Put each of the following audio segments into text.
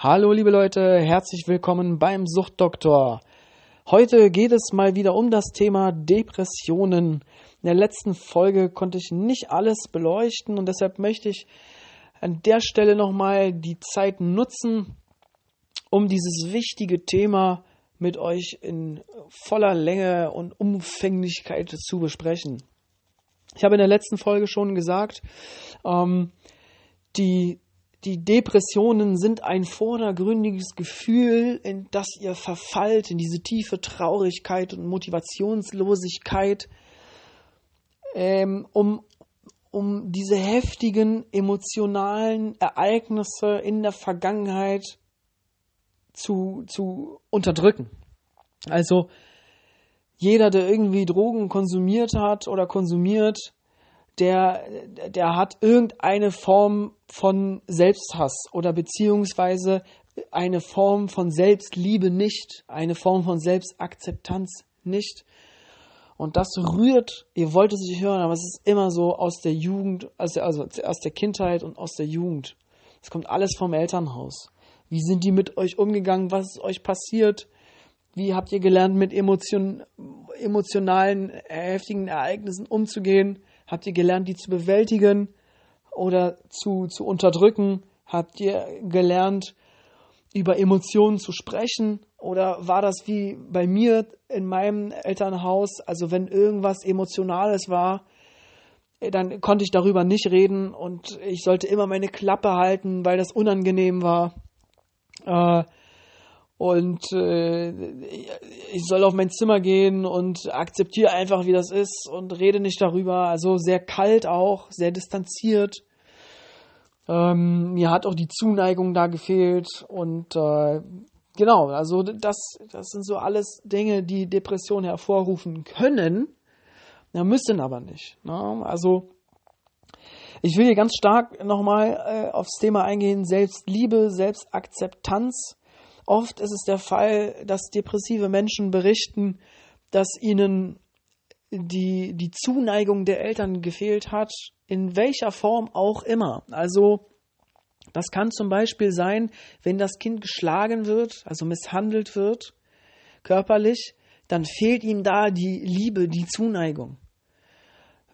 Hallo liebe Leute, herzlich willkommen beim Suchtdoktor. Heute geht es mal wieder um das Thema Depressionen. In der letzten Folge konnte ich nicht alles beleuchten und deshalb möchte ich an der Stelle nochmal die Zeit nutzen, um dieses wichtige Thema mit euch in voller Länge und Umfänglichkeit zu besprechen. Ich habe in der letzten Folge schon gesagt, ähm, die die Depressionen sind ein vordergründiges Gefühl, in das ihr verfallt, in diese tiefe Traurigkeit und Motivationslosigkeit, ähm, um, um diese heftigen emotionalen Ereignisse in der Vergangenheit zu, zu unterdrücken. Also jeder, der irgendwie Drogen konsumiert hat oder konsumiert, der, der hat irgendeine Form von Selbsthass oder beziehungsweise eine Form von Selbstliebe nicht, eine Form von Selbstakzeptanz nicht. Und das rührt, ihr wollt es nicht hören, aber es ist immer so aus der Jugend, also, aus der Kindheit und aus der Jugend. Es kommt alles vom Elternhaus. Wie sind die mit euch umgegangen? Was ist euch passiert? Wie habt ihr gelernt, mit emotion, emotionalen, heftigen Ereignissen umzugehen? Habt ihr gelernt, die zu bewältigen oder zu, zu unterdrücken? Habt ihr gelernt, über Emotionen zu sprechen? Oder war das wie bei mir in meinem Elternhaus? Also wenn irgendwas Emotionales war, dann konnte ich darüber nicht reden und ich sollte immer meine Klappe halten, weil das unangenehm war. Äh, und äh, ich soll auf mein Zimmer gehen und akzeptiere einfach, wie das ist und rede nicht darüber. Also sehr kalt auch, sehr distanziert. Ähm, mir hat auch die Zuneigung da gefehlt und äh, genau, also das, das sind so alles Dinge, die Depressionen hervorrufen können, ja, müssen aber nicht. Ne? Also ich will hier ganz stark nochmal äh, aufs Thema eingehen, Selbstliebe, Selbstakzeptanz Oft ist es der Fall, dass depressive Menschen berichten, dass ihnen die, die Zuneigung der Eltern gefehlt hat, in welcher Form auch immer. Also das kann zum Beispiel sein, wenn das Kind geschlagen wird, also misshandelt wird, körperlich, dann fehlt ihm da die Liebe, die Zuneigung.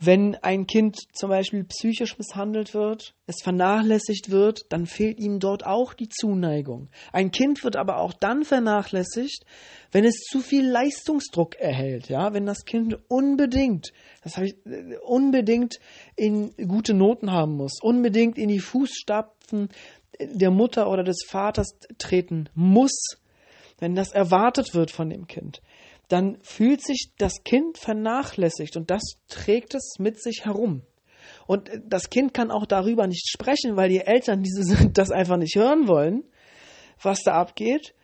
Wenn ein Kind zum Beispiel psychisch misshandelt wird, es vernachlässigt wird, dann fehlt ihm dort auch die Zuneigung. Ein Kind wird aber auch dann vernachlässigt, wenn es zu viel Leistungsdruck erhält, ja, wenn das Kind unbedingt, das habe ich, unbedingt in gute Noten haben muss, unbedingt in die Fußstapfen der Mutter oder des Vaters treten muss, wenn das erwartet wird von dem Kind dann fühlt sich das Kind vernachlässigt und das trägt es mit sich herum. Und das Kind kann auch darüber nicht sprechen, weil die Eltern diese, das einfach nicht hören wollen, was da abgeht.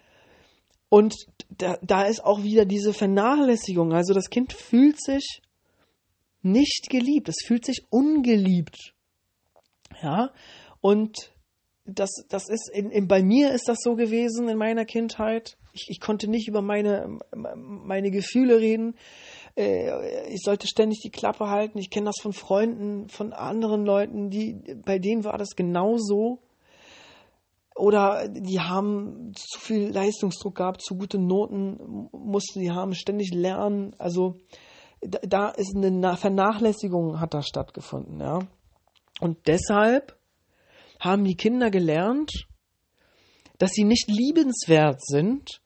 Und da, da ist auch wieder diese Vernachlässigung. Also das Kind fühlt sich nicht geliebt, es fühlt sich ungeliebt. Ja, und das, das ist, in, in, bei mir ist das so gewesen in meiner Kindheit. Ich, ich konnte nicht über meine, meine Gefühle reden. Äh, ich sollte ständig die Klappe halten. Ich kenne das von Freunden, von anderen Leuten, die, bei denen war das genauso. Oder die haben zu viel Leistungsdruck gehabt, zu gute Noten mussten die haben, ständig lernen. Also da ist eine Vernachlässigung hat da stattgefunden, ja. Und deshalb haben die Kinder gelernt, dass sie nicht liebenswert sind.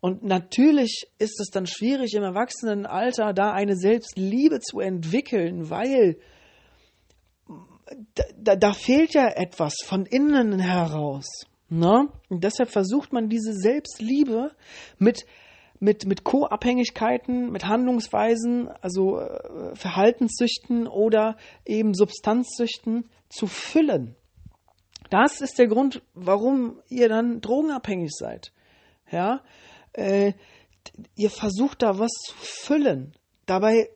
Und natürlich ist es dann schwierig im Erwachsenenalter da eine Selbstliebe zu entwickeln, weil da, da fehlt ja etwas von innen heraus. Ne? Und deshalb versucht man diese Selbstliebe mit, mit, mit Co-Abhängigkeiten, mit Handlungsweisen, also äh, Verhaltenssüchten oder eben Substanzsüchten zu füllen. Das ist der Grund, warum ihr dann drogenabhängig seid. Ja, äh, ihr versucht da was zu füllen. Dabei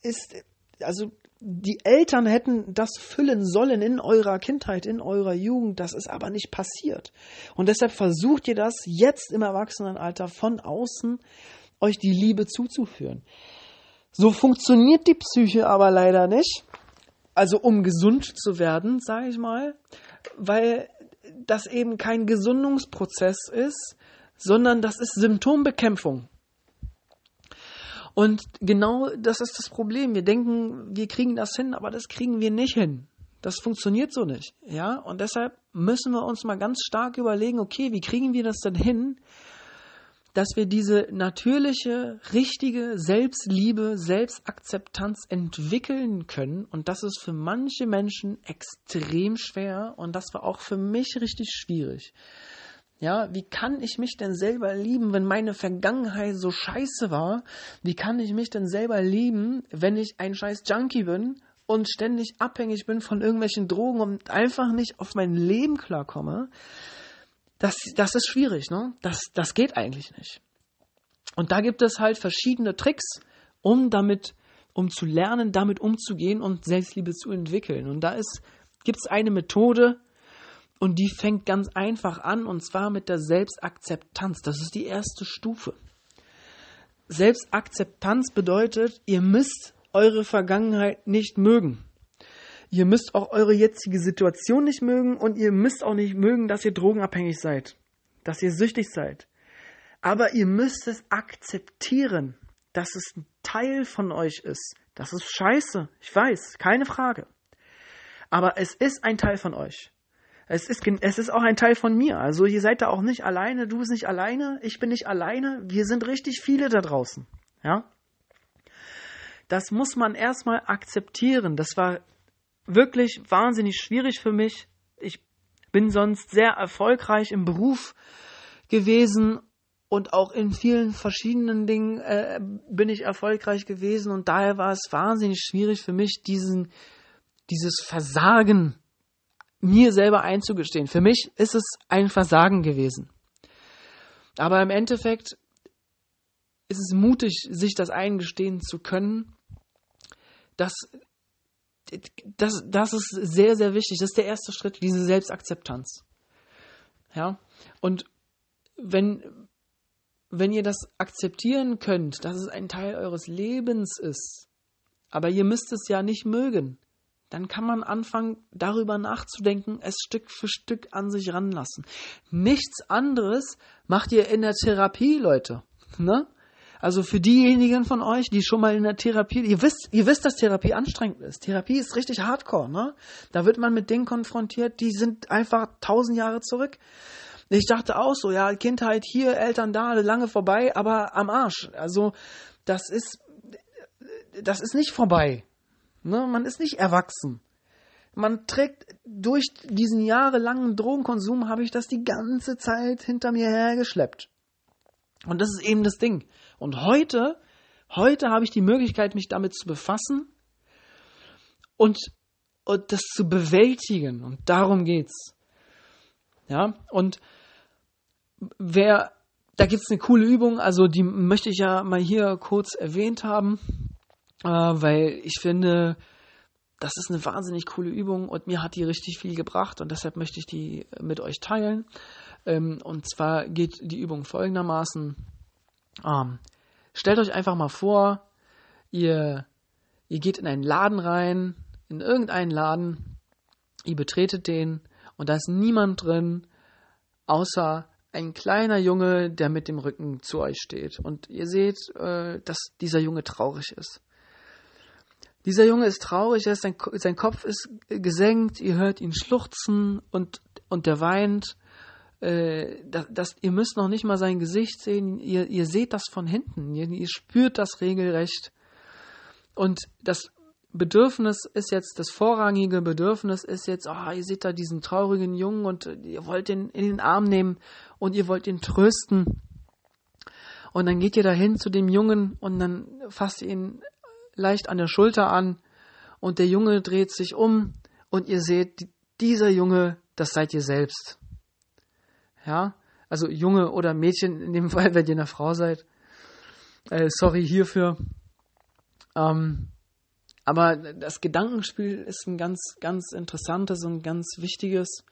ist, also die Eltern hätten das füllen sollen in eurer Kindheit, in eurer Jugend. Das ist aber nicht passiert. Und deshalb versucht ihr das jetzt im Erwachsenenalter von außen euch die Liebe zuzuführen. So funktioniert die Psyche aber leider nicht. Also um gesund zu werden, sage ich mal, weil das eben kein Gesundungsprozess ist, sondern das ist Symptombekämpfung. Und genau das ist das Problem. Wir denken, wir kriegen das hin, aber das kriegen wir nicht hin. Das funktioniert so nicht. Ja, und deshalb müssen wir uns mal ganz stark überlegen, okay, wie kriegen wir das denn hin, dass wir diese natürliche, richtige Selbstliebe, Selbstakzeptanz entwickeln können. Und das ist für manche Menschen extrem schwer und das war auch für mich richtig schwierig. Ja, wie kann ich mich denn selber lieben, wenn meine Vergangenheit so scheiße war? Wie kann ich mich denn selber lieben, wenn ich ein scheiß Junkie bin und ständig abhängig bin von irgendwelchen Drogen und einfach nicht auf mein Leben klarkomme? Das, das ist schwierig, ne? Das, das geht eigentlich nicht. Und da gibt es halt verschiedene Tricks, um damit, um zu lernen, damit umzugehen und Selbstliebe zu entwickeln. Und da gibt es eine Methode, und die fängt ganz einfach an, und zwar mit der Selbstakzeptanz. Das ist die erste Stufe. Selbstakzeptanz bedeutet, ihr müsst eure Vergangenheit nicht mögen. Ihr müsst auch eure jetzige Situation nicht mögen und ihr müsst auch nicht mögen, dass ihr drogenabhängig seid, dass ihr süchtig seid. Aber ihr müsst es akzeptieren, dass es ein Teil von euch ist. Das ist scheiße, ich weiß, keine Frage. Aber es ist ein Teil von euch. Es ist, es ist auch ein Teil von mir. Also ihr seid da auch nicht alleine, du bist nicht alleine, ich bin nicht alleine, wir sind richtig viele da draußen. Ja? Das muss man erstmal akzeptieren. Das war wirklich wahnsinnig schwierig für mich. Ich bin sonst sehr erfolgreich im Beruf gewesen und auch in vielen verschiedenen Dingen äh, bin ich erfolgreich gewesen und daher war es wahnsinnig schwierig für mich, diesen, dieses Versagen mir selber einzugestehen. Für mich ist es ein Versagen gewesen. Aber im Endeffekt ist es mutig, sich das eingestehen zu können, dass das, das ist sehr, sehr wichtig. Das ist der erste Schritt, diese Selbstakzeptanz. Ja, und wenn, wenn ihr das akzeptieren könnt, dass es ein Teil eures Lebens ist, aber ihr müsst es ja nicht mögen, dann kann man anfangen, darüber nachzudenken, es Stück für Stück an sich ranlassen. Nichts anderes macht ihr in der Therapie, Leute. Ne? Also für diejenigen von euch, die schon mal in der Therapie, ihr wisst, ihr wisst, dass Therapie anstrengend ist. Therapie ist richtig hardcore, ne? Da wird man mit Dingen konfrontiert, die sind einfach tausend Jahre zurück. Ich dachte auch so, ja, Kindheit hier, Eltern da, lange vorbei, aber am Arsch. Also, das ist, das ist nicht vorbei. Ne? Man ist nicht erwachsen. Man trägt durch diesen jahrelangen Drogenkonsum habe ich das die ganze Zeit hinter mir hergeschleppt. Und das ist eben das Ding. Und heute, heute habe ich die Möglichkeit, mich damit zu befassen und, und das zu bewältigen. Und darum geht's. Ja, und wer, da gibt's eine coole Übung, also die möchte ich ja mal hier kurz erwähnt haben, äh, weil ich finde, das ist eine wahnsinnig coole Übung und mir hat die richtig viel gebracht und deshalb möchte ich die mit euch teilen. Ähm, und zwar geht die Übung folgendermaßen. Ähm, stellt euch einfach mal vor, ihr, ihr geht in einen Laden rein, in irgendeinen Laden, ihr betretet den und da ist niemand drin, außer ein kleiner Junge, der mit dem Rücken zu euch steht. Und ihr seht, äh, dass dieser Junge traurig ist. Dieser Junge ist traurig, ist, sein, sein Kopf ist gesenkt, ihr hört ihn schluchzen und, und der weint äh, das, das, ihr müsst noch nicht mal sein Gesicht sehen, ihr, ihr seht das von hinten, ihr, ihr spürt das regelrecht. Und das Bedürfnis ist jetzt, das vorrangige Bedürfnis ist jetzt, oh, ihr seht da diesen traurigen Jungen und ihr wollt ihn in den Arm nehmen und ihr wollt ihn trösten. Und dann geht ihr dahin zu dem Jungen und dann fasst ihr ihn leicht an der Schulter an und der Junge dreht sich um und ihr seht, dieser Junge, das seid ihr selbst. Ja, also Junge oder Mädchen in dem Fall, wenn ihr eine Frau seid. Äh, sorry hierfür. Ähm, aber das Gedankenspiel ist ein ganz, ganz interessantes und ganz wichtiges.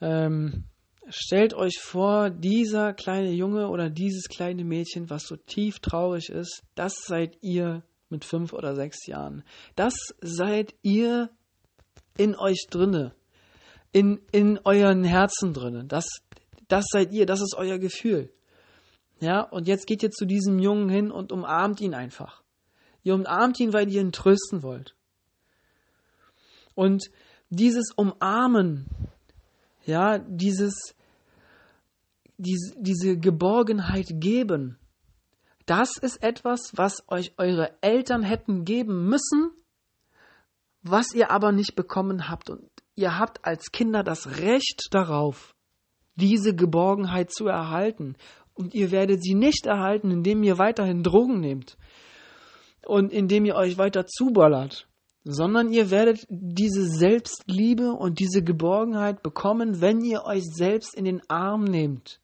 Ähm, stellt euch vor, dieser kleine Junge oder dieses kleine Mädchen, was so tief traurig ist, das seid ihr mit fünf oder sechs Jahren. Das seid ihr in euch drinne in, in euren Herzen drin. Das, das seid ihr, das ist euer Gefühl. Ja, und jetzt geht ihr zu diesem Jungen hin und umarmt ihn einfach. Ihr umarmt ihn, weil ihr ihn trösten wollt. Und dieses Umarmen, ja, dieses, diese, diese Geborgenheit geben, das ist etwas, was euch eure Eltern hätten geben müssen, was ihr aber nicht bekommen habt. Und ihr habt als Kinder das Recht darauf, diese Geborgenheit zu erhalten. Und ihr werdet sie nicht erhalten, indem ihr weiterhin Drogen nehmt und indem ihr euch weiter zuballert, sondern ihr werdet diese Selbstliebe und diese Geborgenheit bekommen, wenn ihr euch selbst in den Arm nehmt.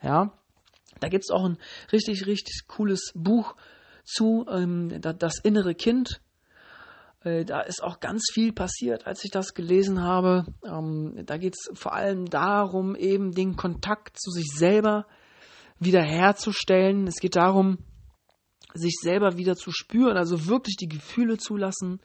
Ja, da gibt es auch ein richtig, richtig cooles Buch zu, ähm, das innere Kind. Äh, da ist auch ganz viel passiert, als ich das gelesen habe. Ähm, da geht es vor allem darum, eben den Kontakt zu sich selber wiederherzustellen. Es geht darum, sich selber wieder zu spüren, also wirklich die Gefühle zulassen,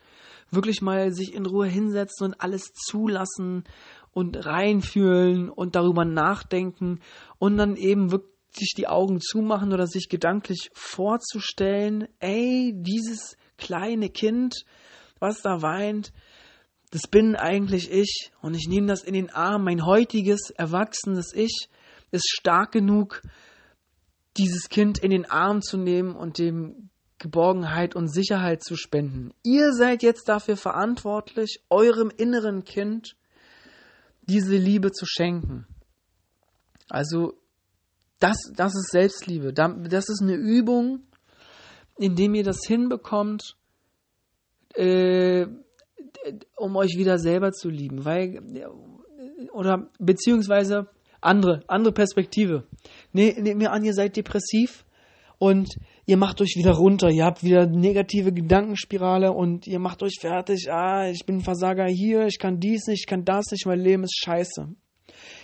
wirklich mal sich in Ruhe hinsetzen und alles zulassen und reinfühlen und darüber nachdenken und dann eben wirklich die Augen zumachen oder sich gedanklich vorzustellen, ey, dieses kleine Kind, was da weint, das bin eigentlich ich und ich nehme das in den Arm. Mein heutiges, erwachsenes Ich ist stark genug, dieses Kind in den Arm zu nehmen und dem Geborgenheit und Sicherheit zu spenden. Ihr seid jetzt dafür verantwortlich, eurem inneren Kind diese Liebe zu schenken. Also das, das ist Selbstliebe. Das ist eine Übung, indem ihr das hinbekommt, äh, um euch wieder selber zu lieben. Weil, oder beziehungsweise andere, andere Perspektive. Ne, nehmt mir an, ihr seid depressiv und ihr macht euch wieder runter, ihr habt wieder negative Gedankenspirale und ihr macht euch fertig, ah, ich bin Versager hier, ich kann dies nicht, ich kann das nicht, mein Leben ist scheiße.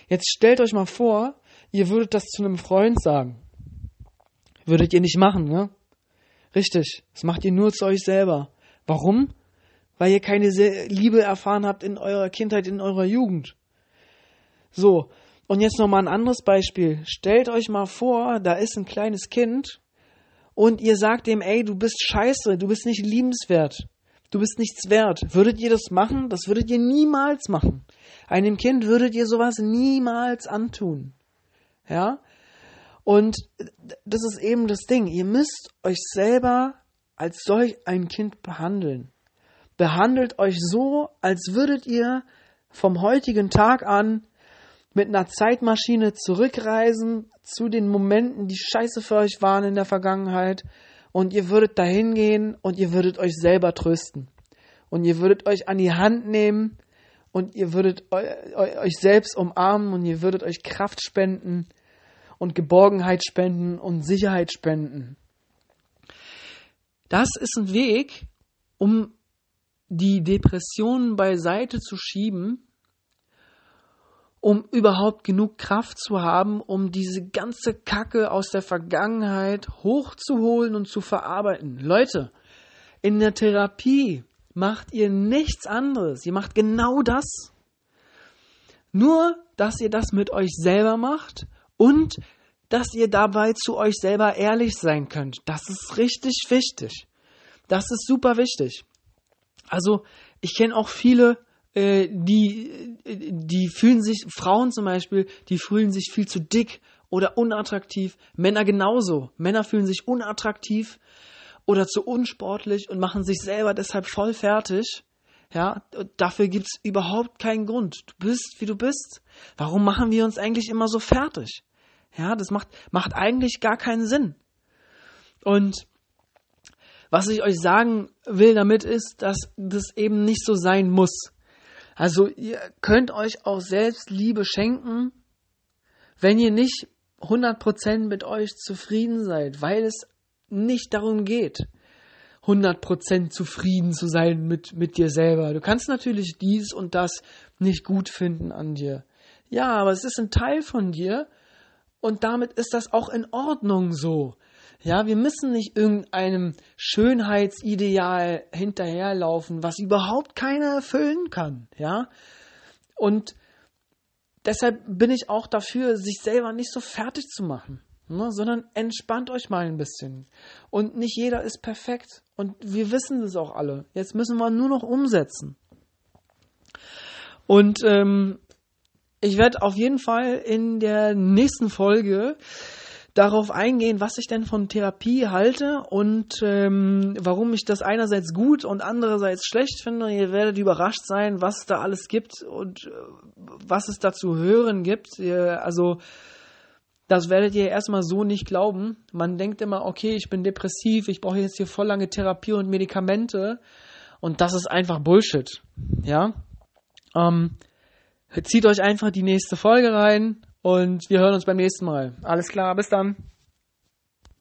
Jetzt stellt euch mal vor, ihr würdet das zu einem Freund sagen. Würdet ihr nicht machen, ne? Richtig, das macht ihr nur zu euch selber. Warum? Weil ihr keine Liebe erfahren habt in eurer Kindheit, in eurer Jugend. So, und jetzt nochmal ein anderes Beispiel. Stellt euch mal vor, da ist ein kleines Kind und ihr sagt dem, ey, du bist scheiße, du bist nicht liebenswert, du bist nichts wert. Würdet ihr das machen? Das würdet ihr niemals machen. Einem Kind würdet ihr sowas niemals antun. Ja? Und das ist eben das Ding. Ihr müsst euch selber als solch ein Kind behandeln. Behandelt euch so, als würdet ihr vom heutigen Tag an mit einer Zeitmaschine zurückreisen zu den Momenten, die scheiße für euch waren in der Vergangenheit und ihr würdet dahin gehen und ihr würdet euch selber trösten. Und ihr würdet euch an die Hand nehmen und ihr würdet euch selbst umarmen und ihr würdet euch Kraft spenden und Geborgenheit spenden und Sicherheit spenden. Das ist ein Weg, um die Depressionen beiseite zu schieben um überhaupt genug Kraft zu haben, um diese ganze Kacke aus der Vergangenheit hochzuholen und zu verarbeiten. Leute, in der Therapie macht ihr nichts anderes. Ihr macht genau das. Nur, dass ihr das mit euch selber macht und dass ihr dabei zu euch selber ehrlich sein könnt. Das ist richtig wichtig. Das ist super wichtig. Also, ich kenne auch viele äh, die, die fühlen sich, Frauen zum Beispiel, die fühlen sich viel zu dick oder unattraktiv. Männer genauso. Männer fühlen sich unattraktiv oder zu unsportlich und machen sich selber deshalb voll fertig. Ja, dafür gibt's überhaupt keinen Grund. Du bist, wie du bist. Warum machen wir uns eigentlich immer so fertig? Ja, das macht, macht eigentlich gar keinen Sinn. Und was ich euch sagen will damit ist, dass das eben nicht so sein muss. Also ihr könnt euch auch selbst Liebe schenken, wenn ihr nicht 100% mit euch zufrieden seid, weil es nicht darum geht, 100% zufrieden zu sein mit, mit dir selber. Du kannst natürlich dies und das nicht gut finden an dir. Ja, aber es ist ein Teil von dir und damit ist das auch in Ordnung so. Ja, wir müssen nicht irgendeinem Schönheitsideal hinterherlaufen, was überhaupt keiner erfüllen kann. Ja, und deshalb bin ich auch dafür, sich selber nicht so fertig zu machen, ne, sondern entspannt euch mal ein bisschen. Und nicht jeder ist perfekt. Und wir wissen es auch alle. Jetzt müssen wir nur noch umsetzen. Und ähm, ich werde auf jeden Fall in der nächsten Folge darauf eingehen, was ich denn von Therapie halte und ähm, warum ich das einerseits gut und andererseits schlecht finde. Ihr werdet überrascht sein, was da alles gibt und äh, was es da zu hören gibt. Ihr, also das werdet ihr erstmal so nicht glauben. Man denkt immer, okay, ich bin depressiv, ich brauche jetzt hier voll lange Therapie und Medikamente und das ist einfach Bullshit. Ja. Ähm, zieht euch einfach die nächste Folge rein und wir hören uns beim nächsten Mal. Alles klar, bis dann.